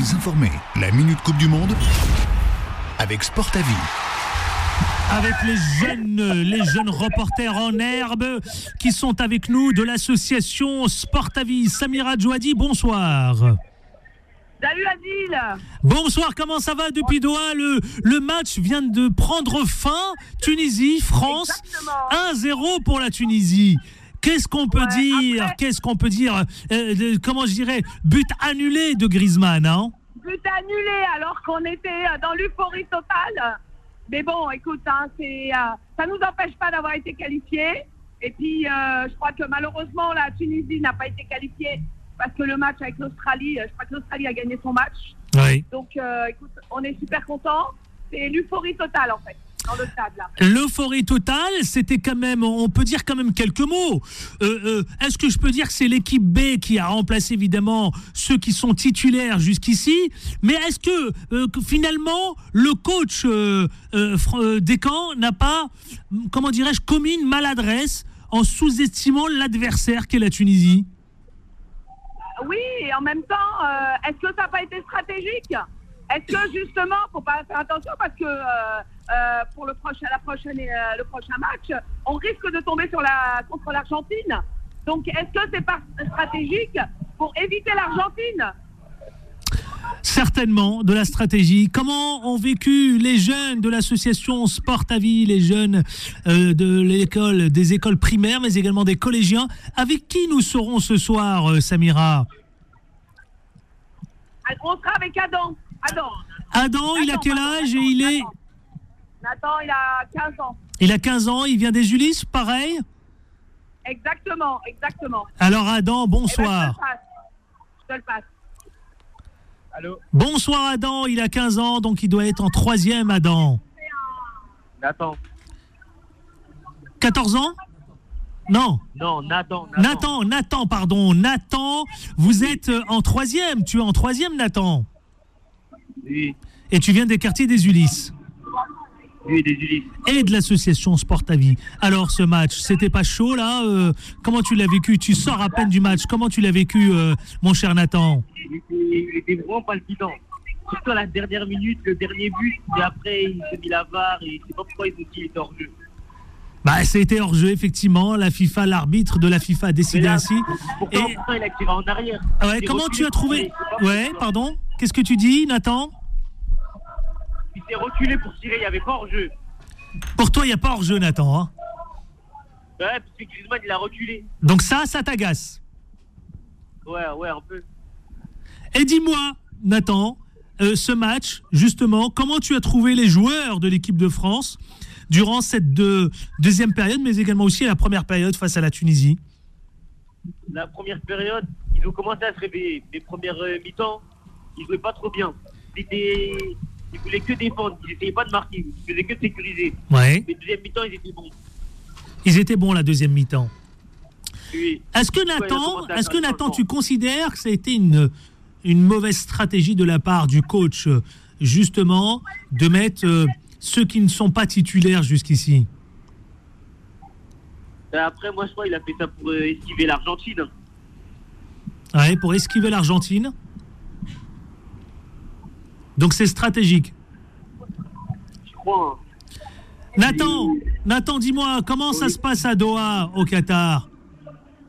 Informés, la Minute Coupe du Monde avec Sport à Vie. avec les jeunes, les jeunes reporters en herbe qui sont avec nous de l'association Sport à Vie. Samira Djouadi, bonsoir. Salut Adil Bonsoir, comment ça va depuis Doha? Le, le match vient de prendre fin. Tunisie, France, Exactement. 1-0 pour la Tunisie. Qu'est-ce qu'on peut Ouais, dire après- Qu'est-ce qu'on peut dire Euh, de- Comment je dirais But annulé de Griezmann, hein But annulé alors qu'on était euh, dans l'euphorie totale. Mais bon, écoute, hein, c'est, euh, ça nous empêche pas d'avoir été qualifiés. Et puis, euh, je crois que malheureusement, la Tunisie n'a pas été qualifiée parce que le match avec l'Australie, euh, je crois que l'Australie a gagné son match. Oui. Donc, euh, écoute, on est super contents. C'est l'euphorie totale, en fait, L'euphorie totale, c'était quand même, on peut dire quand même quelques mots. Euh, euh, Est-ce que je peux dire que c'est l'équipe B qui a remplacé évidemment ceux qui sont titulaires jusqu'ici Mais est-ce que, euh, que finalement le coach Descamps n'a pas, comment dirais-je, commis une maladresse en sous-estimant l'adversaire qu'est la Tunisie? Oui, et en même temps, est-ce que ça n'a pas été stratégique? Est-ce que justement, faut pas faire attention parce que euh, euh, pour le prochain, la prochaine, euh, le prochain match, on risque de tomber sur la, contre l'Argentine? Donc, est-ce que c'est pas stratégique pour éviter l'Argentine? Certainement, de la stratégie. Comment ont vécu les jeunes de l'association Sport à Vie, les jeunes euh, de l'école, des écoles primaires, mais également des collégiens? Avec qui nous serons ce soir, Samira? On sera avec Adam. Adam. Adam, il a quel âge et Nathan, il est Nathan. Nathan, il a 15 ans. Il a 15 ans, il vient des Ulysses, pareil Exactement, exactement. Alors Adam, Eh ben, je te bonsoir. le passe. Je te le passe. Allô Bonsoir Adam, il a 15 ans, donc il doit être en troisième Adam. Nathan. 14 ans Non, Non, Nathan. Nathan, Nathan, pardon, Nathan, vous êtes en troisième, tu es en troisième Nathan, Oui, et tu viens des quartiers des Ulysses oui, des Ulysses. et de l'association Sport à Vie. Alors ce match, c'était pas chaud là euh, Comment tu l'as vécu? Tu sors à peine du match, comment tu l'as vécu euh, mon cher Nathan? Il était, vraiment palpitant. Surtout à la dernière minute, le dernier but, et après il s'est mis la barre et je sais pas pourquoi ils ont dit qu'il était hors jeu. Bah c'était hors jeu effectivement, la FIFA, l'arbitre de la FIFA a décidé là, ainsi. Pourtant, Et- pourtant, il a tiré en arrière. Ah ouais, comment tu as trouvé Ouais, pardon Qu'est-ce que tu dis Nathan? Reculé pour tirer, il n'y avait pas hors jeu. Pour toi, il n'y a pas hors jeu Nathan. hein Ouais, parce que Griezmann il a reculé. Donc ça, ça t'agace. Ouais, ouais, un peu. Et dis-moi, Nathan, euh, ce match, justement, comment tu as trouvé les joueurs de l'équipe de France durant cette deux- deuxième période, mais également aussi la première période face à la Tunisie? La première période, ils ont commencé à se réveiller. Les premières euh, mi-temps, ils jouaient pas trop bien. C'était... Ils voulaient que défendre, ils n'essayaient pas de marquer, ils faisaient que de sécuriser. Ouais. Mais deuxième mi-temps, ils étaient bons. Ils étaient bons la deuxième mi-temps. Oui. Est-ce que Nathan, est-ce que Nathan, tu considères que ça a été une, une mauvaise stratégie de la part du coach, euh, justement, de mettre euh, ceux qui ne sont pas titulaires jusqu'ici? Et Après, moi, je crois qu'il a fait ça pour euh, esquiver l'Argentine. Ouais, pour esquiver l'Argentine. Donc c'est stratégique. Je crois. hein. Nathan, Nathan, dis-moi, comment ça se passe à Doha, au Qatar?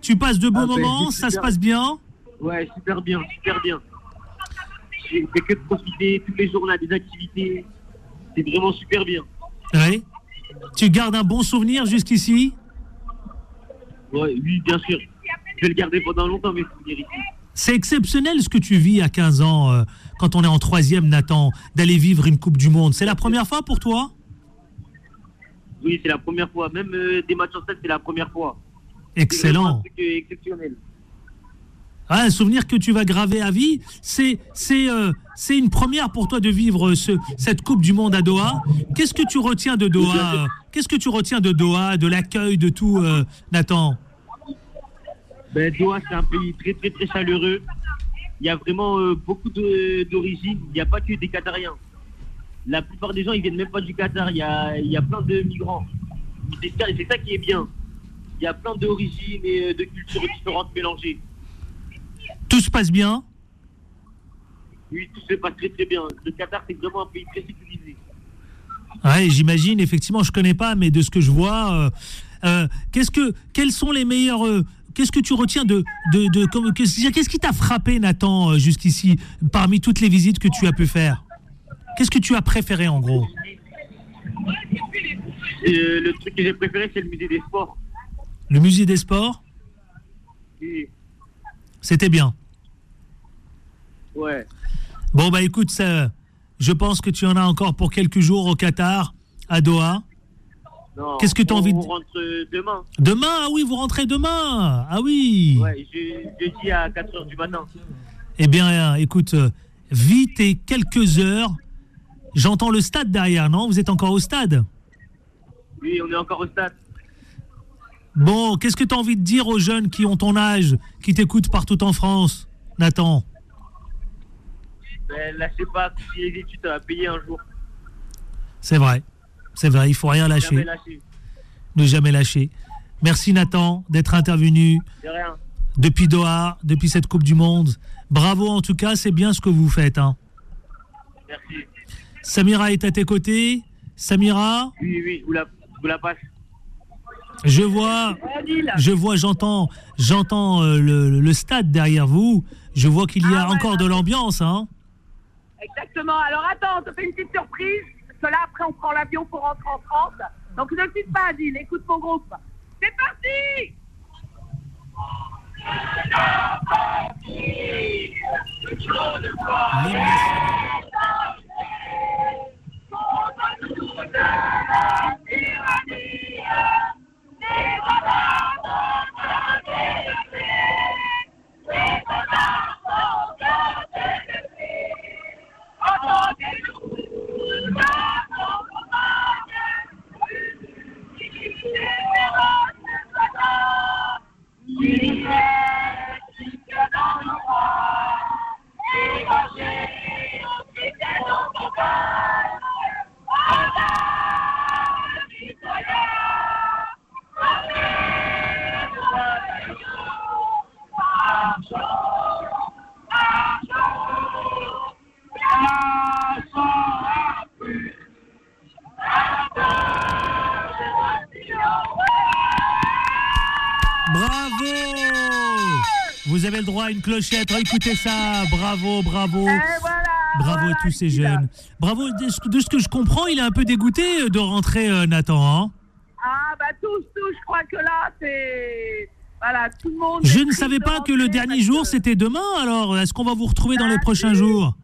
Tu passes de bons Ah ben, moments, ça se passe bien? Ouais, super bien, super bien. J'ai que de profiter. Tous les jours, on a des activités. C'est vraiment super bien. Oui. Tu gardes un bon souvenir jusqu'ici? Ouais, oui, bien sûr. Je vais le garder pendant longtemps, mes souvenirs ici. C'est exceptionnel ce que tu vis à 15 ans, euh, quand on est en troisième, Nathan, d'aller vivre une Coupe du Monde. C'est la première fois pour toi? Oui, c'est la première fois. Même euh, des matchs en stade, c'est la première fois. Excellent. euh, exceptionnel. Ah, un souvenir que tu vas graver à vie. C'est c'est euh, c'est une première pour toi de vivre ce, cette Coupe du Monde à Doha. Qu'est-ce que tu retiens de Doha? Qu'est-ce que tu retiens de Doha, de l'accueil, de tout, Nathan? Ben, Doha, c'est un pays très, très, très chaleureux. Il y a vraiment euh, beaucoup d'origines. Il n'y a pas que des Qatariens. La plupart des gens, ils viennent même pas du Qatar. Il y a, il y a plein de migrants. C'est ça, ça qui est bien. Il y a plein d'origines et euh, de cultures différentes mélangées. Tout se passe bien? Oui, tout se passe très très bien. Le Qatar, c'est vraiment un pays très sécurisé. Ouais, j'imagine, effectivement, je connais pas, mais de ce que je vois, euh, euh, qu'est-ce que, quels sont les meilleurs, euh, qu'est-ce que tu retiens de, de, de qu'est-ce qui t'a frappé, Nathan, jusqu'ici, parmi toutes les visites que tu as pu faire? Qu'est-ce que tu as préféré, en gros? Le truc que j'ai préféré, c'est le musée des sports. Le musée des sports, Et, c'était bien. ouais. Bon, bah écoute, ça, je pense que tu en as encore pour quelques jours au Qatar, à Doha. Qu'est-ce que t'as on- envie de- On rentre euh, demain. Demain, ah oui, vous rentrez demain. Ah oui. Ouais, je, jeudi à 4h du matin. Eh bien, écoute, euh, vite et quelques heures. J'entends le stade derrière, non? Vous êtes encore au stade? Oui, on est encore au stade. Bon, qu'est-ce que tu as envie de dire aux jeunes qui ont ton âge, qui t'écoutent partout en France, Nathan? Mais lâchez pas, si les études, ça va payer un jour. C'est vrai, c'est vrai, il faut rien Jamais lâcher, ne jamais lâcher. Merci Nathan d'être intervenu De rien. depuis Doha, depuis cette Coupe du Monde. Bravo en tout cas, c'est bien ce que vous faites. Hein. Merci. Samira est à tes côtés. Samira, Oui, oui, vous la, vous la passe. je vois, je vois, j'entends, j'entends euh, le, le stade derrière vous. Je vois qu'il y a Ah ouais, encore de l'ambiance. Hein. Exactement. Alors attends, on te fait une petite surprise. Là, après, on prend l'avion pour rentrer en France. Donc ne quitte pas, Adil. Écoute mon groupe. C'est parti Vous avez le droit à une clochette. Écoutez ça. Bravo, bravo. Voilà Bravo voilà, à tous ces jeunes. Bravo. De ce, que je comprends, il est un peu dégoûté de rentrer, euh, Nathan. hein Ah bah tous, tous, je crois que là, c'est... Voilà, tout le monde... je ne savais pas que le dernier jour, que- c'était demain. Alors, est-ce qu'on va vous retrouver dans les Bah, prochains jours?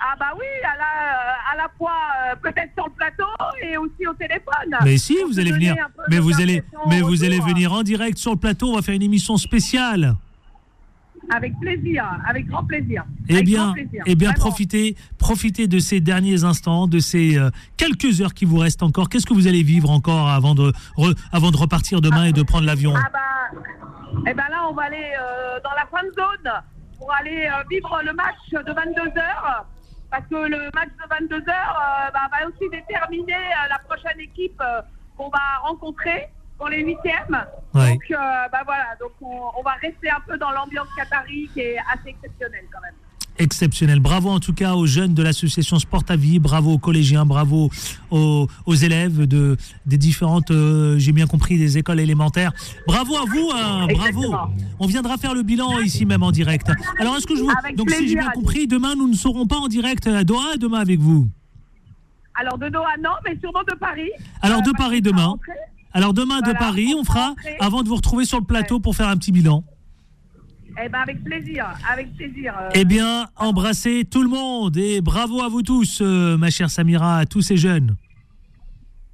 Ah bah oui, à la, à la fois euh, peut-être sur le plateau et aussi au téléphone. Mais si, vous allez venir. Mais vous allez, mais vous allez venir en direct sur le plateau. On va faire une émission spéciale. Avec plaisir, avec grand plaisir. Eh bien, plaisir, eh bien, vraiment. profitez, profitez de ces derniers instants, de ces euh, quelques heures qui vous restent encore. Qu'est-ce que vous allez vivre encore avant de, re- avant de repartir demain et de prendre l'avion? Ah bah, eh ben là, on va aller euh, dans la fan zone pour aller euh, vivre le match de 22 heures. Parce que le match de 22 heures euh, bah, va aussi déterminer la prochaine équipe qu'on va rencontrer pour les huitièmes. Ouais. Donc, euh, bah voilà, donc on, on va rester un peu dans l'ambiance qatari qui est assez exceptionnelle quand même. Exceptionnel. Bravo en tout cas aux jeunes de l'association Sport à Vie, bravo aux collégiens, bravo aux, aux élèves de, des différentes, euh, j'ai bien compris, des écoles élémentaires. Bravo à vous, hein, bravo. On viendra faire le bilan ici même en direct. Alors est-ce que je vous... Avec Donc si j'ai bien compris, demain nous ne serons pas en direct à Doha, demain avec vous. Alors de Doha, non, mais sûrement de Paris. Alors, de parce Paris demain. Alors demain de Paris, on fera, avant de vous retrouver sur le plateau pour faire un petit bilan. Eh ben avec plaisir, avec plaisir. euh, Eh bien, embrassez tout le monde et bravo à vous tous, euh, ma chère Samira, à tous ces jeunes.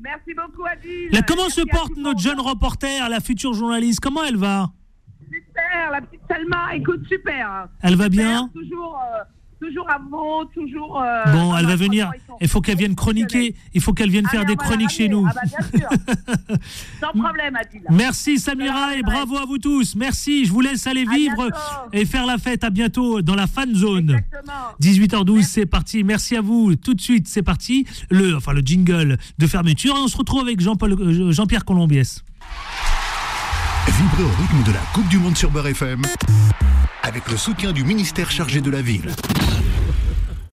Merci beaucoup, Adil. Là, comment Merci se porte notre monde. jeune reporter, la future journaliste? Comment elle va? Super, la petite Salma, écoute, super. Elle va bien? Toujours, euh, toujours à fond, toujours. euh, Bon, elle ah va venir. Il faut qu'elle vienne chroniquer. Il faut qu'elle vienne Ah, faire des chroniques chez nous. Ah bah, bien sûr. Sans problème, Adil. Merci Samira et bravo à vous tous. Merci. Je vous laisse aller vivre et faire la fête. À bientôt dans la fan zone. Exactement. 18h12, c'est parti. Merci à vous. Tout de suite, c'est parti. Le, enfin, le jingle de fermeture. Et on se retrouve avec Jean-Paul, euh, Jean-Pierre Colombiès. Vibrez au rythme de la Coupe du Monde sur Beurre FM avec le soutien du ministère chargé de la ville.